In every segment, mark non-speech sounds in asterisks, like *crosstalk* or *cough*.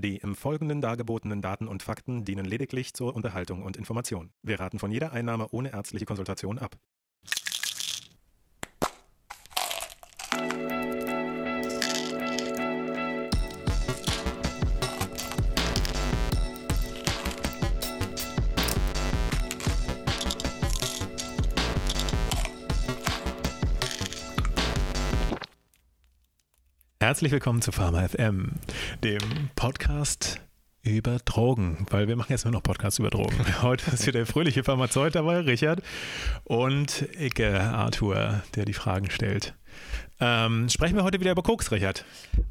Die im Folgenden dargebotenen Daten und Fakten dienen lediglich zur Unterhaltung und Information. Wir raten von jeder Einnahme ohne ärztliche Konsultation ab. Herzlich willkommen zu Pharma FM, dem Podcast über Drogen, weil wir machen jetzt nur noch Podcasts über Drogen. *laughs* Heute ist hier der fröhliche Pharmazeut dabei, Richard, und Icke Arthur, der die Fragen stellt. Ähm, sprechen wir heute wieder über Koks, Richard?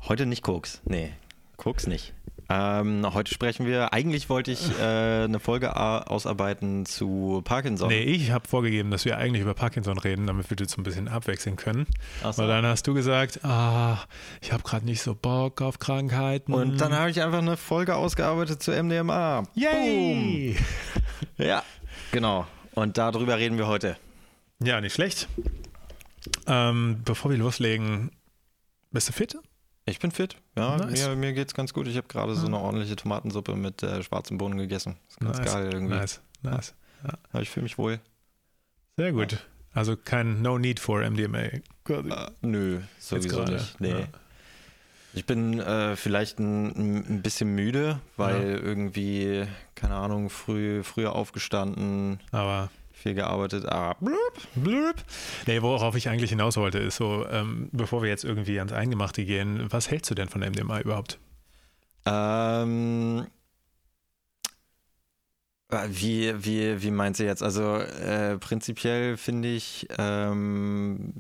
Heute nicht Koks, nee, Koks nicht. Ähm, heute sprechen wir, eigentlich wollte ich äh, eine Folge ausarbeiten zu Parkinson. Nee, ich habe vorgegeben, dass wir eigentlich über Parkinson reden, damit wir das ein bisschen abwechseln können. So. Weil dann hast du gesagt, ah, ich habe gerade nicht so Bock auf Krankheiten. Und dann habe ich einfach eine Folge ausgearbeitet zu MDMA. Yay! Boom. Ja, genau. Und darüber reden wir heute. Ja, nicht schlecht. Ähm, bevor wir loslegen, bist du fit? Ich bin fit, ja. Nice. Mir, mir geht's ganz gut. Ich habe gerade ja. so eine ordentliche Tomatensuppe mit äh, schwarzen Bohnen gegessen. ist ganz nice. geil irgendwie. Nice, nice. Ja. ja ich fühle mich wohl. Sehr gut. Ja. Also kein No Need for MDMA. Äh, nö, sowieso nicht. Nee. Ich bin äh, vielleicht ein, ein, bisschen müde, weil irgendwie, keine Ahnung, früh, früher aufgestanden. Aber viel gearbeitet. Ah, blub, blub. Nee, worauf ich eigentlich hinaus wollte, ist so, ähm, bevor wir jetzt irgendwie ans Eingemachte gehen, was hältst du denn von MDMA überhaupt? Ähm, äh, wie, wie, wie meinst du jetzt? Also äh, prinzipiell finde ich ähm,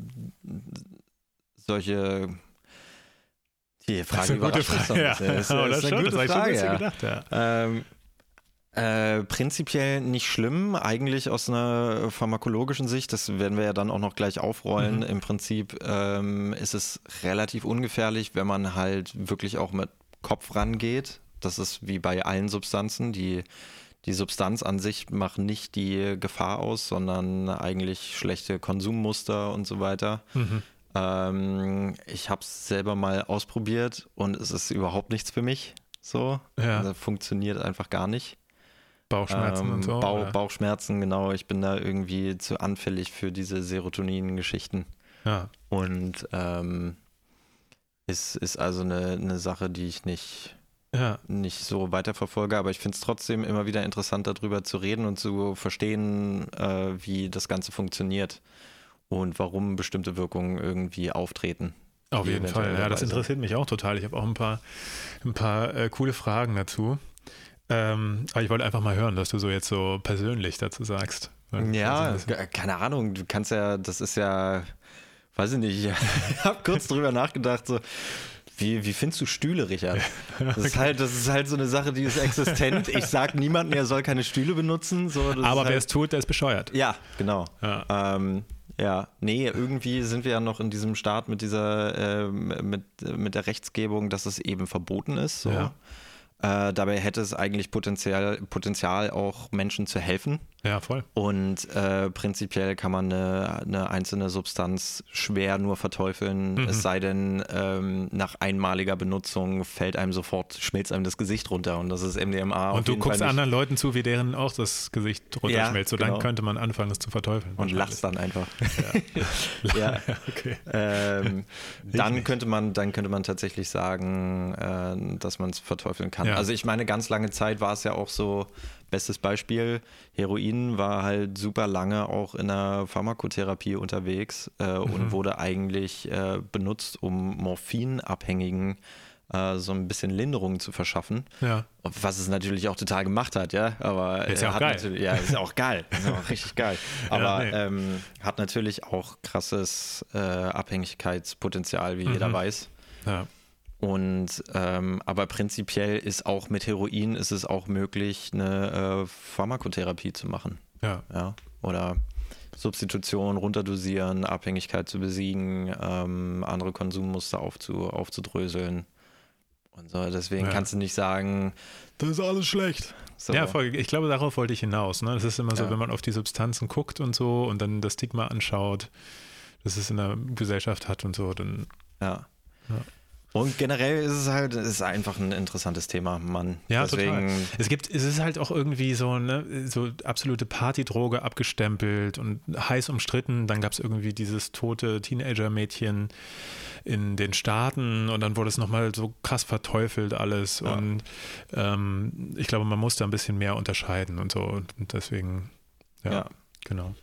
solche die Frage überrascht Frage. Ja. Das ist, das ist eine gute Frage. Ja. Gedacht, ja. Ähm, äh, prinzipiell nicht schlimm, eigentlich aus einer pharmakologischen Sicht, das werden wir ja dann auch noch gleich aufrollen. Mhm. Im Prinzip ähm, ist es relativ ungefährlich, wenn man halt wirklich auch mit Kopf rangeht. Das ist wie bei allen Substanzen, die die Substanz an sich macht nicht die Gefahr aus, sondern eigentlich schlechte Konsummuster und so weiter. Mhm. Ähm, ich habe es selber mal ausprobiert und es ist überhaupt nichts für mich. So, ja. also funktioniert einfach gar nicht. Bauchschmerzen ähm, und so. Bauch, Bauchschmerzen, genau. Ich bin da irgendwie zu anfällig für diese Serotonin-Geschichten. Ja. Und ähm, ist, ist also eine, eine Sache, die ich nicht, ja. nicht so weiterverfolge. Aber ich finde es trotzdem immer wieder interessant, darüber zu reden und zu verstehen, äh, wie das Ganze funktioniert und warum bestimmte Wirkungen irgendwie auftreten. Auf jeden Fall, ja, das interessiert mich auch total. Ich habe auch ein paar, ein paar äh, coole Fragen dazu. Ähm, aber ich wollte einfach mal hören, dass du so jetzt so persönlich dazu sagst. Ja, also keine Ahnung, du kannst ja, das ist ja, weiß ich nicht, *laughs* ich habe kurz drüber nachgedacht, so, wie, wie findest du Stühle, Richard? *laughs* Das ist, halt, das ist halt so eine Sache, die ist existent. Ich sag niemandem, er soll keine Stühle benutzen. So, Aber wer halt, es tut, der ist bescheuert. Ja, genau. Ja. Ähm, ja, nee, irgendwie sind wir ja noch in diesem Staat mit dieser, äh, mit, mit der Rechtsgebung, dass es eben verboten ist. So. Ja. Äh, dabei hätte es eigentlich Potenzial, Potenzial, auch Menschen zu helfen. Ja, voll. Und äh, prinzipiell kann man eine, eine, einzelne Substanz schwer nur verteufeln, mhm. es sei denn, ähm, nach einmaliger Benutzung fällt einem sofort, schmilzt einem das Gesicht runter und das ist MDMA. Und du guckst anderen Leuten zu, wie deren auch das Gesicht runterschmelzt. Ja, so genau. dann könnte man anfangen, es zu verteufeln. Und lachst dann einfach. Ja. *laughs* ja. okay. Ähm, *laughs* dann könnte man, dann könnte man tatsächlich sagen, äh, dass man es verteufeln kann. Ja. Also ich meine, ganz lange Zeit war es ja auch so, Bestes Beispiel, Heroin war halt super lange auch in der Pharmakotherapie unterwegs äh, mhm. und wurde eigentlich äh, benutzt, um Morphinabhängigen äh, so ein bisschen Linderung zu verschaffen. Ja. Was es natürlich auch total gemacht hat, ja. Aber ist ja auch geil. Ja, ist auch geil. Ist auch *laughs* richtig geil. Aber ja, nee. ähm, hat natürlich auch krasses äh, Abhängigkeitspotenzial, wie mhm. jeder weiß. Ja. Und ähm, aber prinzipiell ist auch mit Heroin ist es auch möglich, eine äh, Pharmakotherapie zu machen. Ja. ja. Oder Substitution runterdosieren, Abhängigkeit zu besiegen, ähm, andere Konsummuster aufzu, aufzudröseln. Und so, deswegen ja. kannst du nicht sagen, das ist alles schlecht. So. Ja, voll, ich glaube, darauf wollte ich hinaus. Ne? Das ist immer so, ja. wenn man auf die Substanzen guckt und so und dann das Stigma anschaut, das es in der Gesellschaft hat und so, dann. Ja. ja. Und generell ist es halt, ist einfach ein interessantes Thema, Mann. Ja, Deswegen, total. Es gibt, es ist halt auch irgendwie so, ne, so absolute Partydroge abgestempelt und heiß umstritten. Dann gab es irgendwie dieses tote Teenager-Mädchen in den Staaten und dann wurde es nochmal so krass verteufelt alles. Ja. Und ähm, ich glaube, man muss da ein bisschen mehr unterscheiden und so. Und deswegen, ja. ja. Genau.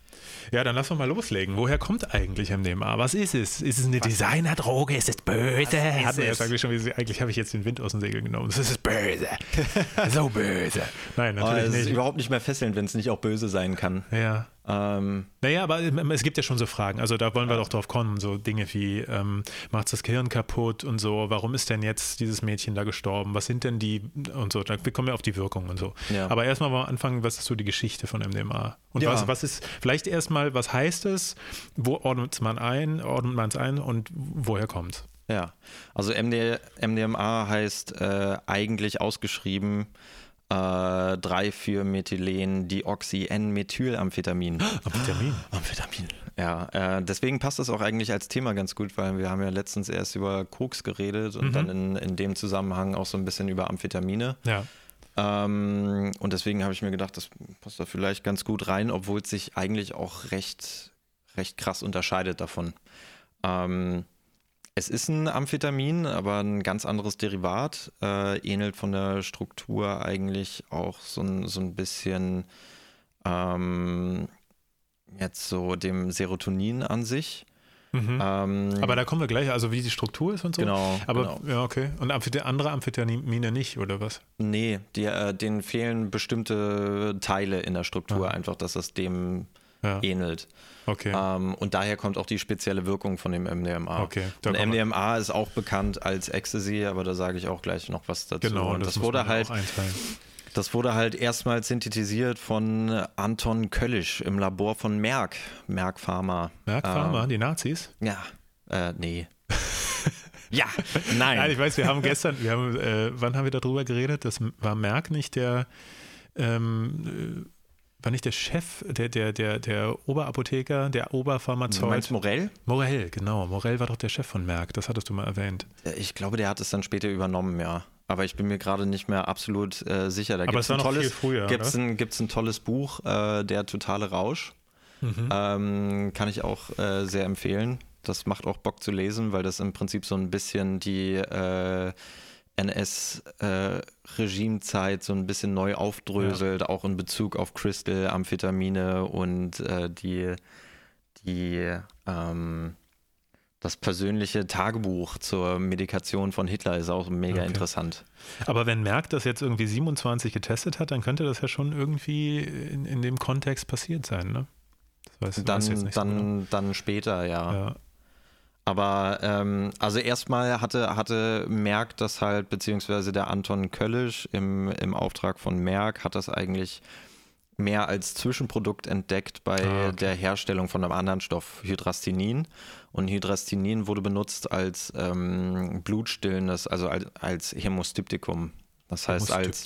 Ja, dann lass uns mal loslegen. Woher kommt eigentlich MDMA? Was ist es? Ist es eine Designerdroge? Ist es böse? Hat man jetzt eigentlich schon, eigentlich habe ich jetzt den Wind aus dem Segel genommen. Es ist böse. *laughs* so böse. Nein, natürlich oh, es nicht. ist überhaupt nicht mehr fesselnd, wenn es nicht auch böse sein kann. Ja. Ähm, naja, aber es gibt ja schon so Fragen. Also da wollen wir doch drauf kommen. So Dinge wie, ähm, macht das Gehirn kaputt und so. Warum ist denn jetzt dieses Mädchen da gestorben? Was sind denn die und so. Da kommen wir auf die Wirkung und so. Ja. Aber erstmal mal anfangen, was ist so die Geschichte von MDMA? Und ja. was, was ist, vielleicht erstmal, was heißt es? Wo ordnet man ein? Ordnet man es ein und woher kommt es? Ja, also MD, MDMA heißt äh, eigentlich ausgeschrieben äh, 3,4-Methylen-Dioxy-N-Methylamphetamin. *gasps* Amphetamin. *gasps* Amphetamin. Ja, äh, deswegen passt das auch eigentlich als Thema ganz gut, weil wir haben ja letztens erst über Koks geredet und mhm. dann in, in dem Zusammenhang auch so ein bisschen über Amphetamine. Ja. Ähm, und deswegen habe ich mir gedacht, das passt da vielleicht ganz gut rein, obwohl es sich eigentlich auch recht, recht krass unterscheidet davon. Ähm, es ist ein Amphetamin, aber ein ganz anderes Derivat. Äh, ähnelt von der Struktur eigentlich auch so ein, so ein bisschen ähm, jetzt so dem Serotonin an sich. Mhm. Ähm, aber da kommen wir gleich, also wie die Struktur ist und so. Genau. Aber genau. ja, okay. Und andere Amphetamine nicht, oder was? Nee, die, äh, denen fehlen bestimmte Teile in der Struktur, ah. einfach, dass es dem ja. ähnelt. Okay. Ähm, und daher kommt auch die spezielle Wirkung von dem MDMA. Okay, und MDMA ist auch bekannt als Ecstasy, aber da sage ich auch gleich noch was dazu. Genau, und das, das wurde halt. Das wurde halt erstmals synthetisiert von Anton Köllisch im Labor von Merck, Merck Pharma. Merck Pharma, ähm, die Nazis? Ja, äh, nee. *laughs* ja, nein. Nein, ich weiß, wir haben gestern, wir haben, äh, wann haben wir darüber geredet? Das war Merck nicht der ähm, war nicht der Chef, der, der, der, der Oberapotheker, der Oberpharmazeut? Du meinst Morell? Morell, genau. Morell war doch der Chef von Merck, das hattest du mal erwähnt. Äh, ich glaube, der hat es dann später übernommen, ja. Aber ich bin mir gerade nicht mehr absolut äh, sicher. Da gibt es ein, tolles, gibt's ein, gibt's ein tolles Buch, äh, Der totale Rausch. Mhm. Ähm, kann ich auch äh, sehr empfehlen. Das macht auch Bock zu lesen, weil das im Prinzip so ein bisschen die äh, NS-Regimezeit so ein bisschen neu aufdröselt, ja. auch in Bezug auf Crystal, Amphetamine und äh, die, die ähm, das persönliche Tagebuch zur Medikation von Hitler ist auch mega okay. interessant. Aber wenn Merck das jetzt irgendwie 27 getestet hat, dann könnte das ja schon irgendwie in, in dem Kontext passiert sein, ne? Das weiß, dann, weiß dann, so dann später, ja. ja. Aber ähm, also erstmal hatte, hatte Merck das halt, beziehungsweise der Anton Köllisch im, im Auftrag von Merck hat das eigentlich mehr als Zwischenprodukt entdeckt bei ah, okay. der Herstellung von einem anderen Stoff, Hydrastinin. Und Hydrastinin wurde benutzt als ähm, blutstillendes, also als, als Hämostyptikum. Das heißt als,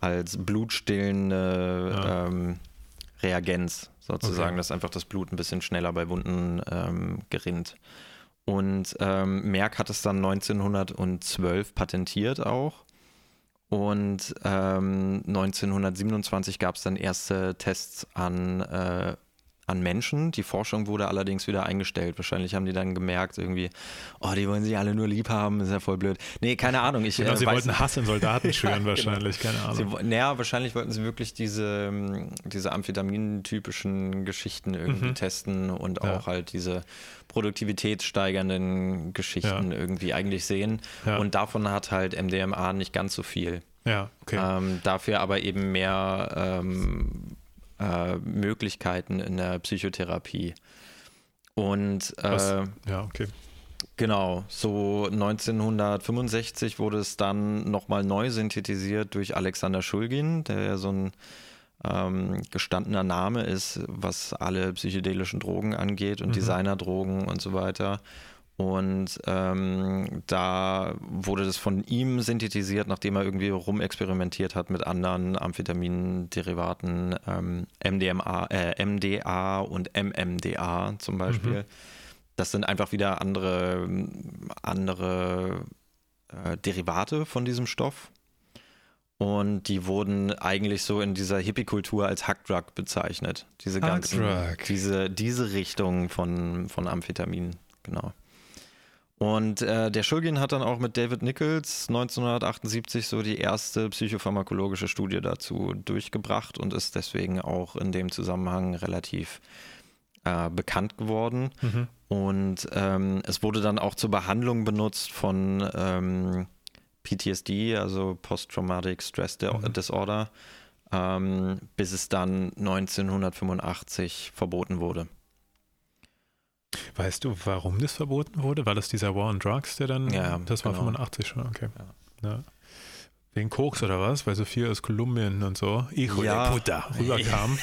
als blutstillende ja. ähm, Reagenz sozusagen, okay. dass einfach das Blut ein bisschen schneller bei Wunden ähm, gerinnt. Und ähm, Merck hat es dann 1912 patentiert auch. Und ähm, 1927 gab es dann erste Tests an äh, an Menschen. Die Forschung wurde allerdings wieder eingestellt. Wahrscheinlich haben die dann gemerkt, irgendwie, oh, die wollen sich alle nur lieb haben, ist ja voll blöd. Nee, keine Ahnung. Ich, genau, äh, sie wollten nicht. Hass in Soldaten *laughs* schüren genau. wahrscheinlich, genau. keine Ahnung. Sie, naja, wahrscheinlich wollten sie wirklich diese, ähm, diese Amphetamin-typischen Geschichten irgendwie mhm. testen und ja. auch halt diese produktivitätssteigernden Geschichten ja. irgendwie eigentlich sehen. Ja. Und davon hat halt MDMA nicht ganz so viel. Ja, okay. Ähm, dafür aber eben mehr ähm, äh, Möglichkeiten in der Psychotherapie. Und äh, ja, okay. Genau, so 1965 wurde es dann nochmal neu synthetisiert durch Alexander Schulgin, der ja so ein ähm, gestandener Name ist, was alle psychedelischen Drogen angeht und mhm. Designerdrogen und so weiter. Und ähm, da wurde das von ihm synthetisiert, nachdem er irgendwie rumexperimentiert hat mit anderen Amphetaminderivaten, ähm, MDMA, äh, MDA und MMDA zum Beispiel. Mhm. das sind einfach wieder andere, andere äh, Derivate von diesem Stoff. Und die wurden eigentlich so in dieser Hippie-Kultur als Hackdrug bezeichnet. Diese ganzen, diese, diese Richtung von, von Amphetamin, genau. Und äh, der Schulgin hat dann auch mit David Nichols 1978 so die erste psychopharmakologische Studie dazu durchgebracht und ist deswegen auch in dem Zusammenhang relativ äh, bekannt geworden. Mhm. Und ähm, es wurde dann auch zur Behandlung benutzt von ähm, PTSD, also Post-Traumatic Stress mhm. Disorder, ähm, bis es dann 1985 verboten wurde. Weißt du, warum das verboten wurde? War das dieser War on Drugs, der dann, ja, das war genau. 85 schon, okay. Ja. ja. Wegen Koks oder was? Weil so viel aus Kolumbien und so, Hijo ja. de puta, rüberkam.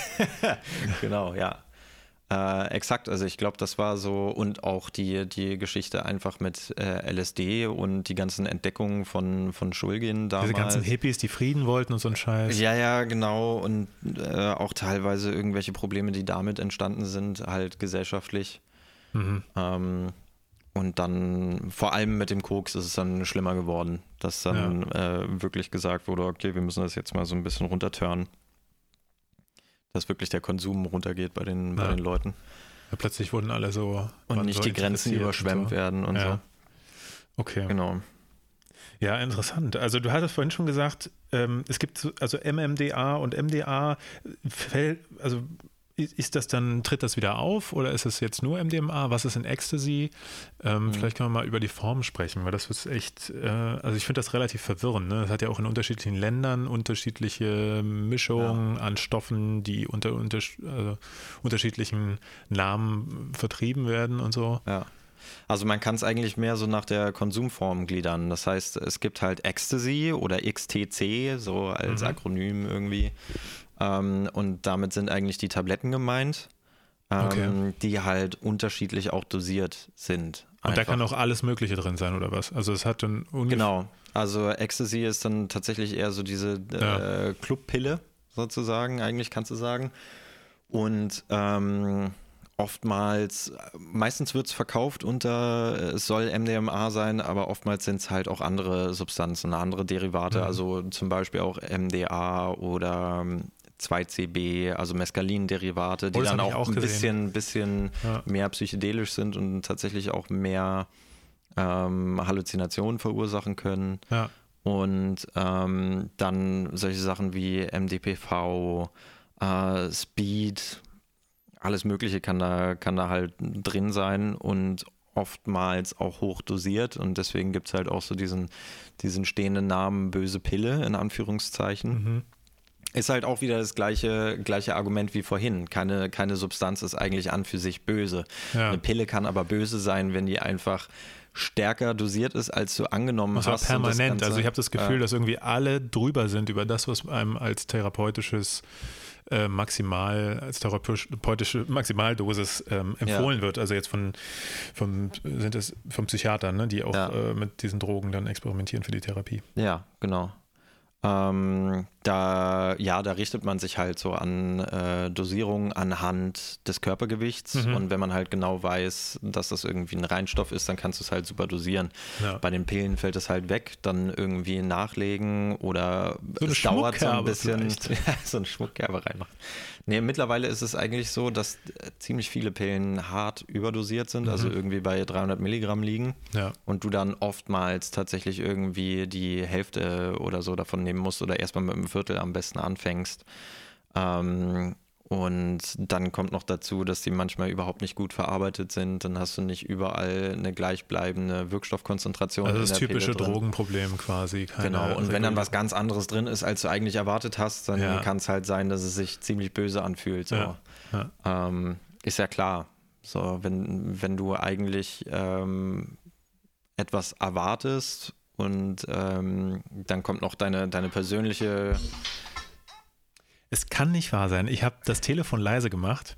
*laughs* genau, ja. Äh, exakt, also ich glaube, das war so und auch die, die Geschichte einfach mit äh, LSD und die ganzen Entdeckungen von, von Schulgin damals. Diese ganzen Hippies, die Frieden wollten und so ein Scheiß. Ja, ja, genau und äh, auch teilweise irgendwelche Probleme, die damit entstanden sind, halt gesellschaftlich. Mhm. Ähm, und dann, vor allem mit dem Koks, ist es dann schlimmer geworden, dass dann ja. äh, wirklich gesagt wurde, okay, wir müssen das jetzt mal so ein bisschen runterturnen dass wirklich der Konsum runtergeht bei den, ja. bei den Leuten. Ja, plötzlich wurden alle so. Und nicht so die Grenzen überschwemmt und so. werden und ja. so. Okay. Genau. Ja, interessant. Also du hattest vorhin schon gesagt, ähm, es gibt also MMDA und MDA, fällt, also ist das dann, tritt das wieder auf oder ist es jetzt nur MDMA? Was ist in Ecstasy? Ähm, mhm. Vielleicht können wir mal über die Form sprechen, weil das ist echt, äh, also ich finde das relativ verwirrend. Ne? Es hat ja auch in unterschiedlichen Ländern unterschiedliche Mischungen ja. an Stoffen, die unter, unter also unterschiedlichen Namen vertrieben werden und so. Ja. Also man kann es eigentlich mehr so nach der Konsumform gliedern. Das heißt, es gibt halt Ecstasy oder XTC, so als mhm. Akronym irgendwie. Ähm, und damit sind eigentlich die Tabletten gemeint, ähm, okay. die halt unterschiedlich auch dosiert sind. Einfach. Und da kann auch alles Mögliche drin sein, oder was? Also es hat dann Genau. Also Ecstasy ist dann tatsächlich eher so diese äh, ja. Clubpille, sozusagen, eigentlich kannst du sagen. Und ähm, oftmals, meistens wird es verkauft unter, es soll MDMA sein, aber oftmals sind es halt auch andere Substanzen, andere Derivate, mhm. also zum Beispiel auch MDA oder 2CB, also Mescalin-Derivate, die oh, dann auch, auch, ein bisschen, bisschen ja. mehr psychedelisch sind und tatsächlich auch mehr ähm, Halluzinationen verursachen können. Ja. Und ähm, dann solche Sachen wie MDPV, äh, Speed, alles Mögliche kann da, kann da halt drin sein und oftmals auch hoch dosiert und deswegen gibt es halt auch so diesen, diesen stehenden Namen böse Pille in Anführungszeichen. Mhm ist halt auch wieder das gleiche, gleiche Argument wie vorhin. Keine, keine Substanz ist eigentlich an für sich böse. Ja. Eine Pille kann aber böse sein, wenn die einfach stärker dosiert ist, als du angenommen das hast. permanent. Ganze, also ich habe das Gefühl, äh, dass irgendwie alle drüber sind über das, was einem als therapeutisches äh, Maximal, als therapeutische Maximaldosis ähm, empfohlen ja. wird. Also jetzt von, von sind es vom Psychiatern, ne, die auch ja. äh, mit diesen Drogen dann experimentieren für die Therapie. Ja, genau. Ähm, da, ja, da richtet man sich halt so an äh, Dosierungen anhand des Körpergewichts. Mhm. Und wenn man halt genau weiß, dass das irgendwie ein Reinstoff ist, dann kannst du es halt super dosieren. Ja. Bei den Pillen fällt es halt weg, dann irgendwie nachlegen oder so es dauert so ein bisschen. *laughs* so eine Schmuckkerbe reinmachen. Nee, mittlerweile ist es eigentlich so, dass äh, ziemlich viele Pillen hart überdosiert sind, also mhm. also irgendwie bei 300 Milligramm liegen. Ja. Und du dann oftmals tatsächlich irgendwie die Hälfte oder so davon nehmen musst oder erstmal mit einem Viertel am besten anfängst. Ähm, und dann kommt noch dazu, dass die manchmal überhaupt nicht gut verarbeitet sind. Dann hast du nicht überall eine gleichbleibende Wirkstoffkonzentration. Also das typische Drogenproblem quasi. genau. Und wenn dann was ganz anderes drin ist, als du eigentlich erwartet hast, dann ja. kann es halt sein, dass es sich ziemlich böse anfühlt. So. Ja. Ja. Ähm, ist ja klar. So, wenn, wenn du eigentlich ähm, etwas erwartest und ähm, dann kommt noch deine, deine persönliche es kann nicht wahr sein. Ich habe das Telefon leise gemacht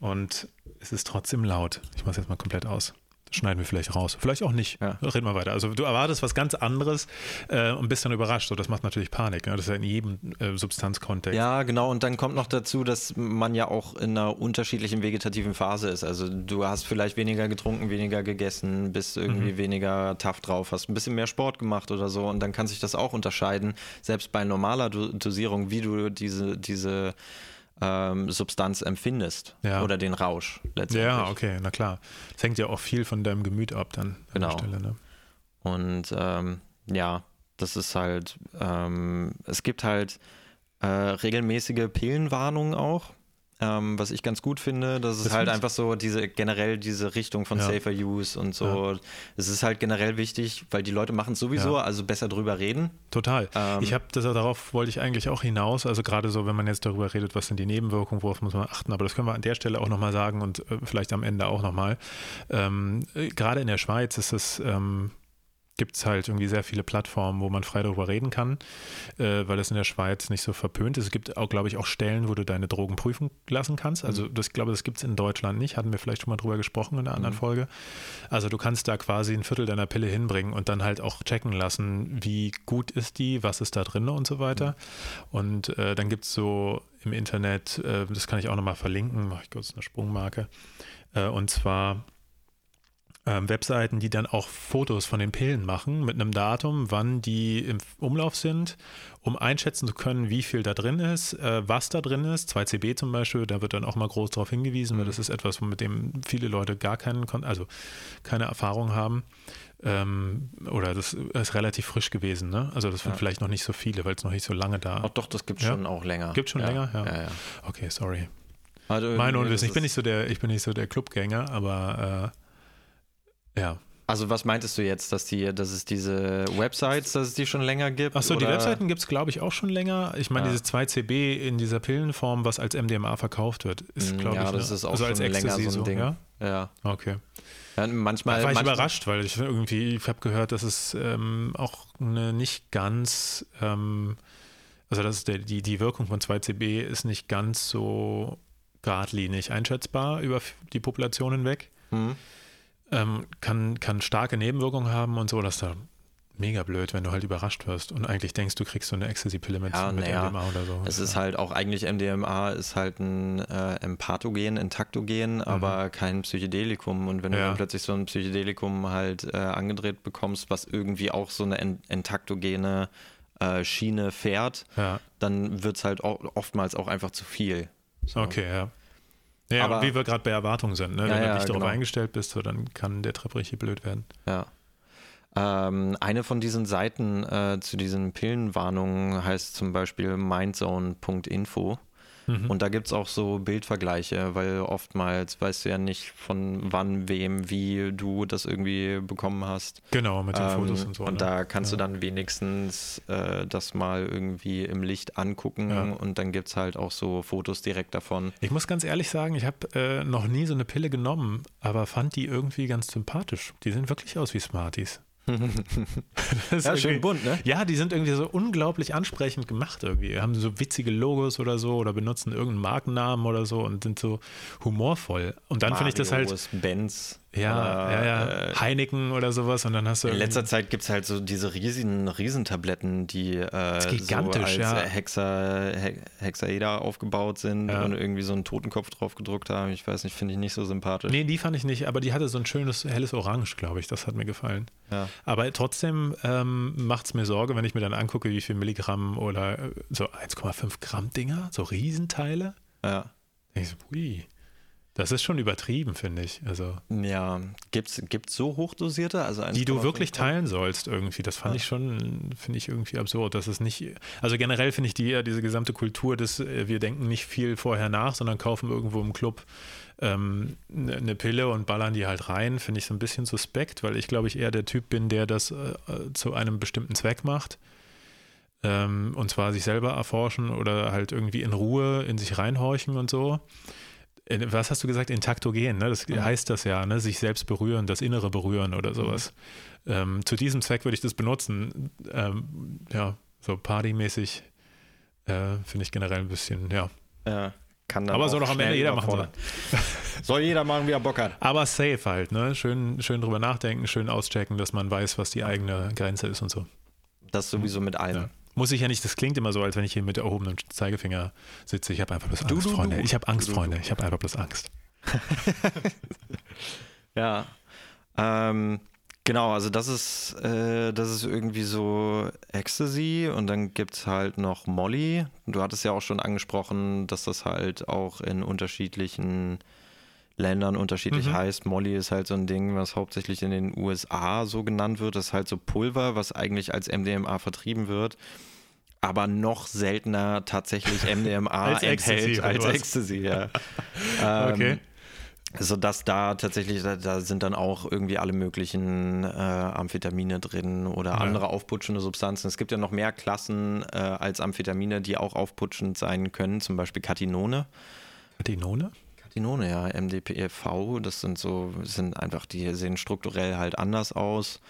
und es ist trotzdem laut. Ich mache es jetzt mal komplett aus. Schneiden wir vielleicht raus. Vielleicht auch nicht. Ja. Reden wir weiter. Also du erwartest was ganz anderes äh, und bist dann überrascht. So, das macht natürlich Panik. Ne? Das ist ja in jedem äh, Substanzkontext. Ja, genau. Und dann kommt noch dazu, dass man ja auch in einer unterschiedlichen vegetativen Phase ist. Also du hast vielleicht weniger getrunken, weniger gegessen, bist irgendwie mhm. weniger tough drauf, hast ein bisschen mehr Sport gemacht oder so. Und dann kann sich das auch unterscheiden, selbst bei normaler Dosierung, wie du diese, diese ähm, Substanz empfindest ja. oder den Rausch letztendlich. Ja, okay, na klar. Das hängt ja auch viel von deinem Gemüt ab dann genau. an der Stelle. Ne? Und ähm, ja, das ist halt, ähm, es gibt halt äh, regelmäßige Pillenwarnungen auch. Ähm, was ich ganz gut finde, das ist das halt einfach so diese generell diese Richtung von ja. Safer Use und so. Ja. Es ist halt generell wichtig, weil die Leute machen es sowieso, ja. also besser drüber reden. Total. Ähm, ich habe das darauf wollte ich eigentlich auch hinaus. Also gerade so, wenn man jetzt darüber redet, was sind die Nebenwirkungen, worauf muss man achten. Aber das können wir an der Stelle auch nochmal sagen und äh, vielleicht am Ende auch nochmal. Ähm, äh, gerade in der Schweiz ist es ähm, gibt es halt irgendwie sehr viele Plattformen, wo man frei darüber reden kann, äh, weil das in der Schweiz nicht so verpönt ist. Es gibt auch, glaube ich, auch Stellen, wo du deine Drogen prüfen lassen kannst. Also mhm. das, ich glaube, das gibt es in Deutschland nicht. Hatten wir vielleicht schon mal drüber gesprochen in einer anderen mhm. Folge. Also du kannst da quasi ein Viertel deiner Pille hinbringen und dann halt auch checken lassen, wie gut ist die, was ist da drin und so weiter. Mhm. Und äh, dann gibt es so im Internet, äh, das kann ich auch nochmal verlinken, mache ich kurz eine Sprungmarke. Äh, und zwar ähm, Webseiten, die dann auch Fotos von den Pillen machen mit einem Datum, wann die im Umlauf sind, um einschätzen zu können, wie viel da drin ist, äh, was da drin ist. 2CB zum Beispiel, da wird dann auch mal groß darauf hingewiesen, weil mhm. das ist etwas, mit dem viele Leute gar keinen, also keine Erfahrung haben. Ähm, oder das ist relativ frisch gewesen, ne? Also das sind ja. vielleicht noch nicht so viele, weil es noch nicht so lange da. Oh, doch, das gibt es ja? schon auch länger. Gibt schon ja. länger, ja. ja. Okay, sorry. Also mein Unwissen. Ich bin nicht so der, ich bin nicht so der Clubgänger, aber äh, ja. Also was meintest du jetzt, dass die, dass es diese Websites, dass es die schon länger gibt? Achso, die Webseiten gibt es, glaube ich, auch schon länger. Ich meine, ja. dieses 2CB in dieser Pillenform, was als MDMA verkauft wird, ist, mm, glaube ja, ich, das ne? ist auch also schon länger so ein so, Ding. Ja? ja. Okay. Ja, manchmal, da war ich manchmal, überrascht, weil ich irgendwie, ich habe gehört, dass es ähm, auch eine nicht ganz, ähm, also dass der, die, die Wirkung von 2CB ist nicht ganz so geradlinig einschätzbar über die Population hinweg. Mhm ähm, kann, kann starke Nebenwirkungen haben und so, dass da mega blöd, wenn du halt überrascht wirst und eigentlich denkst, du kriegst so eine Ecstasy-Pille mit, ja, mit ja. MDMA oder so. Es ist halt auch eigentlich MDMA ist halt ein äh, Empathogen, ein Taktogen, mhm. aber kein Psychedelikum. Und wenn ja. du dann plötzlich so ein Psychedelikum halt äh, angedreht bekommst, was irgendwie auch so eine entaktogene äh, Schiene fährt, dann wird es halt oftmals auch einfach zu viel. So. Okay, ja. Ja, aber wie wir gerade bei Erwartungen sind. Ne? Wenn ja, du nicht darauf genau. eingestellt bist, so, dann kann der Trip richtig blöd werden. Ja. Ähm, eine von diesen Seiten äh, zu diesen Pillenwarnungen heißt zum Beispiel mindzone.info. Mhm. Und da gibt es auch so Bildvergleiche, weil oftmals weißt du ja nicht, von wann, wem, wie du das irgendwie bekommen hast. Genau, mit den ähm, Fotos und so. Und ne? da kannst ja. du dann wenigstens äh, das mal irgendwie im Licht angucken ja. und dann gibt es halt auch so Fotos direkt davon. Ich muss ganz ehrlich sagen, ich habe äh, noch nie so eine Pille genommen, aber fand die irgendwie ganz sympathisch. Die sehen wirklich aus wie Smarties. Ja, schön bunt, ne? Ja, die sind irgendwie so unglaublich ansprechend gemacht irgendwie. Haben so witzige Logos oder so oder benutzen irgendeinen Markennamen oder so und sind so humorvoll. Und dann finde ich das halt. Benz. Ja, ja, ja. Äh, Heineken oder sowas und dann hast du. In letzter Zeit gibt es halt so diese riesigen Riesentabletten, die äh, gigantisch, so als ja. Hexa, He Hexaeder aufgebaut sind ja. und irgendwie so einen Totenkopf drauf gedruckt haben. Ich weiß nicht, finde ich nicht so sympathisch. Nee, die fand ich nicht, aber die hatte so ein schönes, helles Orange, glaube ich. Das hat mir gefallen. Ja. Aber trotzdem ähm, macht es mir Sorge, wenn ich mir dann angucke, wie viel Milligramm oder äh, so 1,5 Gramm Dinger, so Riesenteile. Ja. Ich so, ui. Das ist schon übertrieben, finde ich. Also, ja, gibt es so hochdosierte? Also die du wirklich teilen sollst irgendwie. Das fand ja. ich schon, finde ich irgendwie absurd. Das ist nicht, also generell finde ich die, diese gesamte Kultur des, äh, wir denken nicht viel vorher nach, sondern kaufen irgendwo im Club ähm, eine ne Pille und ballern die halt rein, finde ich so ein bisschen suspekt, weil ich glaube ich eher der Typ bin, der das äh, zu einem bestimmten Zweck macht. Ähm, und zwar sich selber erforschen oder halt irgendwie in Ruhe in sich reinhorchen und so was hast du gesagt, intaktogen, ne? das mhm. heißt das ja, ne? sich selbst berühren, das Innere berühren oder sowas. Mhm. Ähm, zu diesem Zweck würde ich das benutzen. Ähm, ja, so partymäßig äh, finde ich generell ein bisschen, ja. Ja. kann dann Aber soll doch am Ende jeder machen sollen. soll jeder machen, wie er Bock hat. Aber safe halt, ne? Schön, schön drüber nachdenken, schön auschecken, dass man weiß, was die eigene Grenze ist und so. Das sowieso mit allem. Ja. Muss ich ja nicht, das klingt immer so, als wenn ich hier mit erhobenem Zeigefinger sitze. Ich habe einfach bloß Angst, du, du, Freunde. Ich habe Angst, Freunde. Ich habe einfach bloß Angst. ja. Ähm, genau, also das ist, äh, das ist irgendwie so Ecstasy und dann gibt es halt noch Molly. Du hattest ja auch schon angesprochen, dass das halt auch in unterschiedlichen Ländern unterschiedlich mhm. heißt. Molly ist halt so ein Ding, was hauptsächlich in den USA so genannt wird. Das ist halt so Pulver, was eigentlich als MDMA vertrieben wird, aber noch seltener tatsächlich *laughs* MDMA als enthält Ecstasy, als Ecstasy. Ja. *laughs* ähm, okay. Sodass da tatsächlich, da, da, sind dann auch irgendwie alle möglichen äh, Amphetamine drin oder ja. andere aufputschende Substanzen. Es gibt ja noch mehr Klassen äh, als Amphetamine, die auch aufputschend sein können, zum Beispiel Katinone. Katinone? Katinone, ja, MDPV, das sind so, sind einfach, die sehen strukturell halt anders aus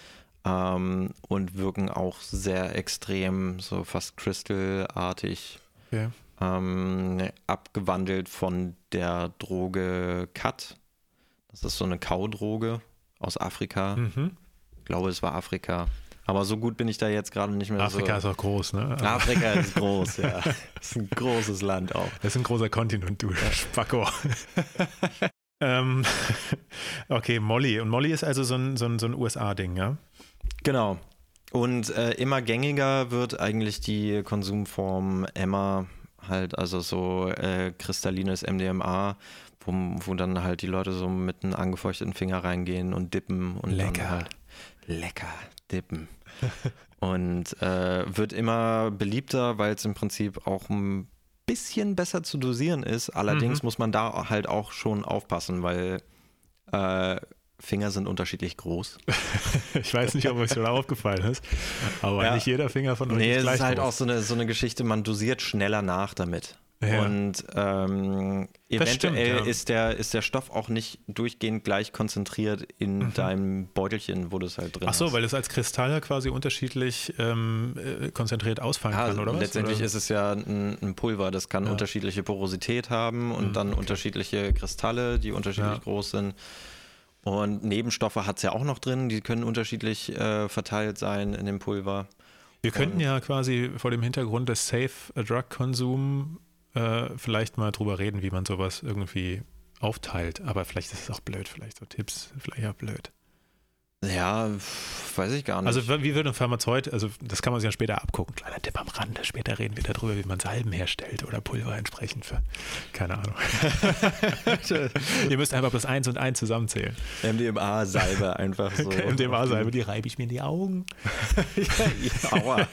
ähm, und wirken auch sehr extrem, so fast crystallartig. Okay. Ähm, abgewandelt von der Droge Kat. Das ist so eine Kaudroge aus Afrika. Mhm. Ich glaube, es war Afrika. Aber so gut bin ich da jetzt gerade nicht mehr Afrika so. ist auch groß, ne? Afrika ist *laughs* groß, ja. Das ist ein großes Land auch. Das ist ein großer Kontinent, du ja. Spacko. *laughs* ähm, *laughs* okay, Molly. Und Molly ist also so ein, so ein, so ein USA-Ding, ja? Genau. Und äh, immer gängiger wird eigentlich die Konsumform Emma halt, also so äh, kristallines MDMA, wo, wo dann halt die Leute so mit einem angefeuchteten Finger reingehen und dippen und lecker. dann halt lecker dippen. *laughs* und äh, wird immer beliebter, weil es im Prinzip auch ein bisschen besser zu dosieren ist. Allerdings mhm. muss man da halt auch schon aufpassen, weil äh, Finger sind unterschiedlich groß. *laughs* ich weiß nicht, ob euch so aufgefallen ist, aber ja. nicht jeder Finger von euch nee, ist gleich es ist halt groß. auch so eine, so eine Geschichte, man dosiert schneller nach damit. Ja. Und ähm, eventuell stimmt, ja. ist, der, ist der Stoff auch nicht durchgehend gleich konzentriert in mhm. deinem Beutelchen, wo du es halt drin Ach so, hast. weil es als Kristall quasi unterschiedlich ähm, äh, konzentriert ausfallen ja, kann, oder was? Letztendlich oder? ist es ja ein, ein Pulver, das kann unterschiedliche Porosität haben und mhm, dann okay. unterschiedliche Kristalle, die unterschiedlich groß sind. Und Nebenstoffe hat es ja auch noch drin, die können unterschiedlich äh, verteilt sein in dem Pulver. Wir könnten ja quasi vor dem Hintergrund des Safe Drug Konsum äh, vielleicht mal drüber reden, wie man sowas irgendwie aufteilt. Aber vielleicht ist es auch blöd, vielleicht so Tipps, vielleicht auch blöd. Ja, weiß ich gar nicht. Also wie würde ein Pharmazeut, also das kann man sich ja später abgucken, kleiner Tipp am Rande, später reden wir darüber, wie man Salben herstellt oder Pulver entsprechend für, keine Ahnung. *laughs* Ihr müsst einfach plus eins und eins zusammenzählen. MDMA-Salbe einfach so. *laughs* MDMA-Salbe, die reibe ich mir in die Augen. *laughs* ja, aua.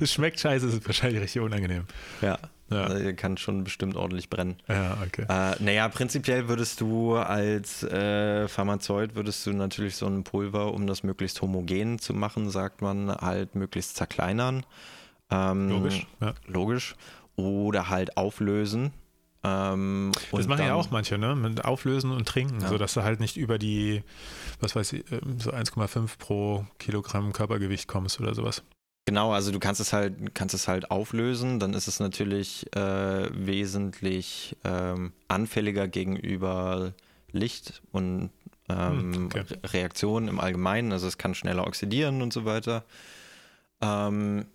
Es schmeckt scheiße, es ist wahrscheinlich richtig unangenehm. Ja. Ja. Also, kann schon bestimmt ordentlich brennen. Ja, okay. Äh, naja, prinzipiell würdest du als äh, Pharmazeut, würdest du natürlich so ein Pulver, um das möglichst homogen zu machen, sagt man, halt möglichst zerkleinern. Ähm, logisch. Ja. Logisch. Oder halt auflösen. Ähm, das machen dann, ja auch manche, ne? Mit Auflösen und Trinken, ja. sodass du halt nicht über die, was weiß ich, ähm, so 1,5 pro Kilogramm Körpergewicht kommst oder sowas. Genau, also du kannst es halt, kannst es halt auflösen, dann ist es natürlich äh, wesentlich ähm, anfälliger gegenüber Licht und ähm, hm, okay. Reaktionen im Allgemeinen. Also es kann schneller oxidieren und so weiter. Ähm,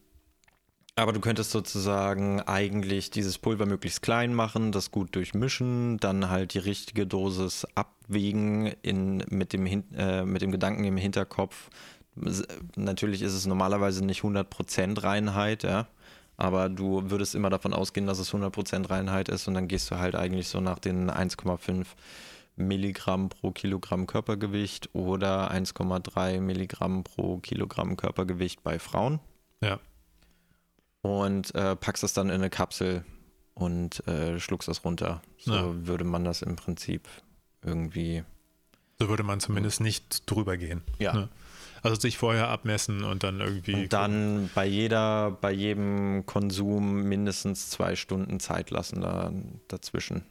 aber du könntest sozusagen eigentlich dieses Pulver möglichst klein machen, das gut durchmischen, dann halt die richtige Dosis abwägen in, mit, dem, äh, mit dem Gedanken im Hinterkopf, Natürlich ist es normalerweise nicht 100% Reinheit, ja. Aber du würdest immer davon ausgehen, dass es 100% Reinheit ist und dann gehst du halt eigentlich so nach den 1,5 Milligramm pro Kilogramm Körpergewicht oder 1,3 Milligramm pro Kilogramm Körpergewicht bei Frauen. Ja. Und äh, packst es dann in eine Kapsel und äh, schluckst das runter. So ja. würde man das im Prinzip irgendwie. So würde man zumindest nicht drüber gehen. Ja. Ne? Also sich vorher abmessen und dann irgendwie. Und dann bei jeder, bei jedem Konsum mindestens zwei Stunden Zeit lassen da, dazwischen.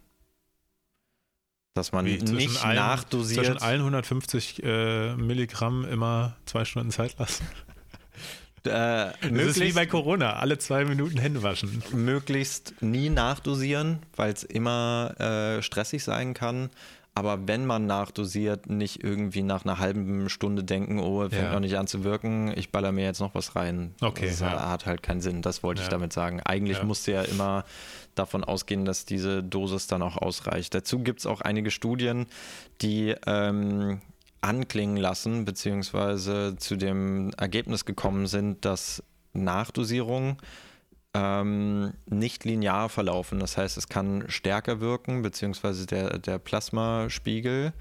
Dass man Wie, nicht allen, nachdosiert. Zwischen allen 150 äh, Milligramm immer zwei Stunden Zeit lassen. *laughs* Äh, das ist wie bei Corona, alle zwei Minuten Hände waschen. Möglichst nie nachdosieren, weil es immer äh, stressig sein kann. Aber wenn man nachdosiert, nicht irgendwie nach einer halben Stunde denken, oh, fängt ja. noch nicht an zu wirken, ich baller mir jetzt noch was rein. Okay. Das ja. hat halt keinen Sinn, das wollte ja. ich damit sagen. Eigentlich ja. musst du ja immer davon ausgehen, dass diese Dosis dann auch ausreicht. Dazu gibt es auch einige Studien, die ähm, anklingen lassen, beziehungsweise zu dem Ergebnis gekommen sind, dass Nachdosierung ähm, nicht linear verlaufen. Das heißt, es kann stärker wirken, beziehungsweise der, der Plasmaspiegel,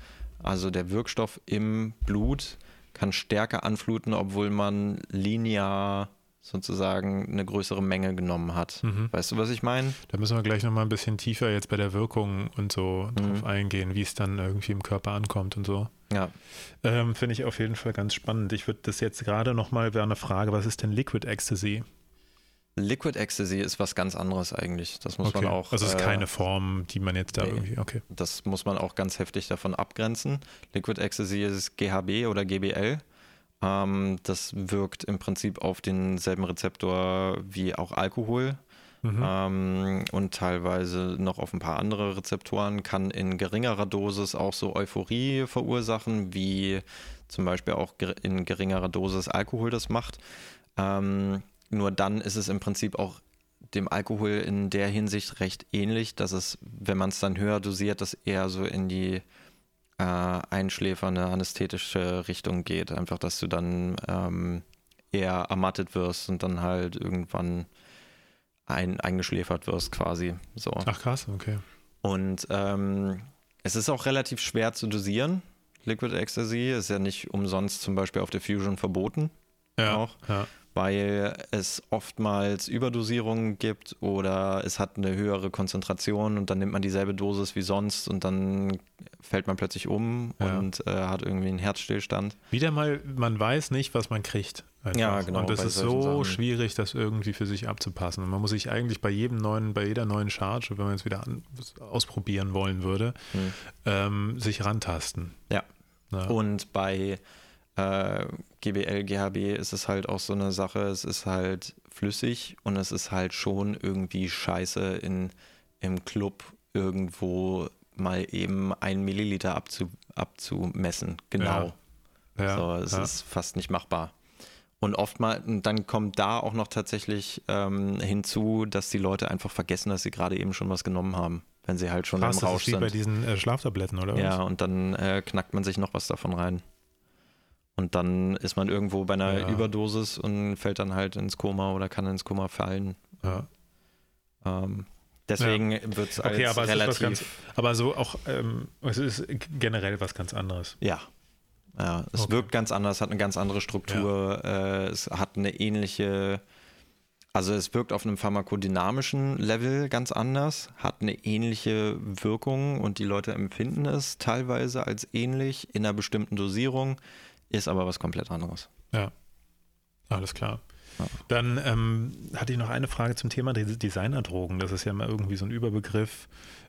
also der Wirkstoff im Blut, kann stärker anfluten, obwohl man linear sozusagen eine größere Menge genommen hat. Mhm. Weißt du, was ich meine? Da müssen wir gleich nochmal ein bisschen tiefer jetzt bei der Wirkung und so mhm. drauf eingehen, wie es dann irgendwie im Körper ankommt und so. Ja. Ähm, Finde ich auf jeden Fall ganz spannend. Ich würde das jetzt gerade nochmal, wäre eine Frage, was ist denn Liquid Ecstasy? Liquid Ecstasy ist was ganz anderes eigentlich. Das muss okay. man auch. Also es ist äh, keine Form, die man jetzt da nee, irgendwie. Okay. Das muss man auch ganz heftig davon abgrenzen. Liquid Ecstasy ist GHB oder GBL. Ähm, das wirkt im Prinzip auf denselben Rezeptor wie auch Alkohol. Mhm. Ähm, und teilweise noch auf ein paar andere Rezeptoren, kann in geringerer Dosis auch so Euphorie verursachen, wie zum Beispiel auch in geringerer Dosis Alkohol das macht. Ähm, nur dann ist es im Prinzip auch dem Alkohol in der Hinsicht recht ähnlich, dass es, wenn man es dann höher dosiert, das eher so in die äh, einschläfernde anästhetische Richtung geht. Einfach, dass du dann ähm, eher ermattet wirst und dann halt irgendwann ein, eingeschläfert wirst quasi. So. Ach krass, okay. Und ähm, es ist auch relativ schwer zu dosieren. Liquid Ecstasy ist ja nicht umsonst zum Beispiel auf der Fusion verboten. Ja, auch. ja weil es oftmals Überdosierungen gibt oder es hat eine höhere Konzentration und dann nimmt man dieselbe Dosis wie sonst und dann fällt man plötzlich um ja. und äh, hat irgendwie einen Herzstillstand. Wieder mal, man weiß nicht, was man kriegt. Einfach. Ja, genau. Und das ist so Sachen. schwierig, das irgendwie für sich abzupassen. Und man muss sich eigentlich bei jedem neuen, bei jeder neuen Charge, wenn man es wieder an, ausprobieren wollen würde, hm. ähm, sich rantasten. Ja. ja. Und bei äh, GBL, GHB ist es halt auch so eine Sache, es ist halt flüssig und es ist halt schon irgendwie scheiße in, im Club irgendwo mal eben ein Milliliter abzu, abzumessen. Genau. Ja. Ja, so, es ja. ist fast nicht machbar. Und oftmals, dann kommt da auch noch tatsächlich ähm, hinzu, dass die Leute einfach vergessen, dass sie gerade eben schon was genommen haben, wenn sie halt schon Krass, im Rausch das ist wie sind. bei diesen äh, Schlaftabletten, oder? Ja, was? und dann äh, knackt man sich noch was davon rein. Und dann ist man irgendwo bei einer ja. Überdosis und fällt dann halt ins Koma oder kann ins Koma fallen. Ja. Ähm, deswegen ja. wird es okay, als aber relativ... Ganz, aber so auch, ähm, es ist generell was ganz anderes. Ja. Ja, es okay. wirkt ganz anders, hat eine ganz andere Struktur, äh, es hat eine ähnliche, also es wirkt auf einem pharmakodynamischen Level ganz anders, hat eine ähnliche Wirkung und die Leute empfinden es teilweise als ähnlich in einer bestimmten Dosierung ist aber was komplett anderes. Ja, alles klar. Ja. Dann ähm, hatte ich noch eine Frage zum Thema Designerdrogen. Das ist ja mal irgendwie so ein Überbegriff.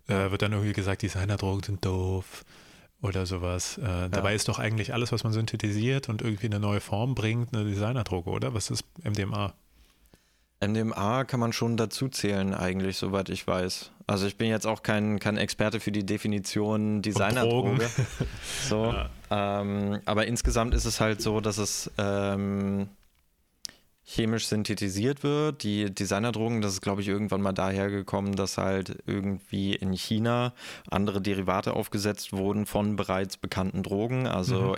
Äh, wird dann irgendwie gesagt, Designerdrogen sind doof oder sowas. Äh, ja. Dabei ist doch eigentlich alles, was man synthetisiert und irgendwie eine neue Form bringt, eine Designerdroge, oder? Was ist MDMA? MDMA kann man schon dazu zählen, eigentlich, soweit ich weiß. Also ich bin jetzt auch kein, kein Experte für die Definition Designerdroge. *laughs* so, ja. ähm, aber insgesamt ist es halt so, dass es ähm, chemisch synthetisiert wird. Die Designerdrogen, das ist, glaube ich, irgendwann mal daher gekommen, dass halt irgendwie in China andere Derivate aufgesetzt wurden von bereits bekannten Drogen. Also mhm.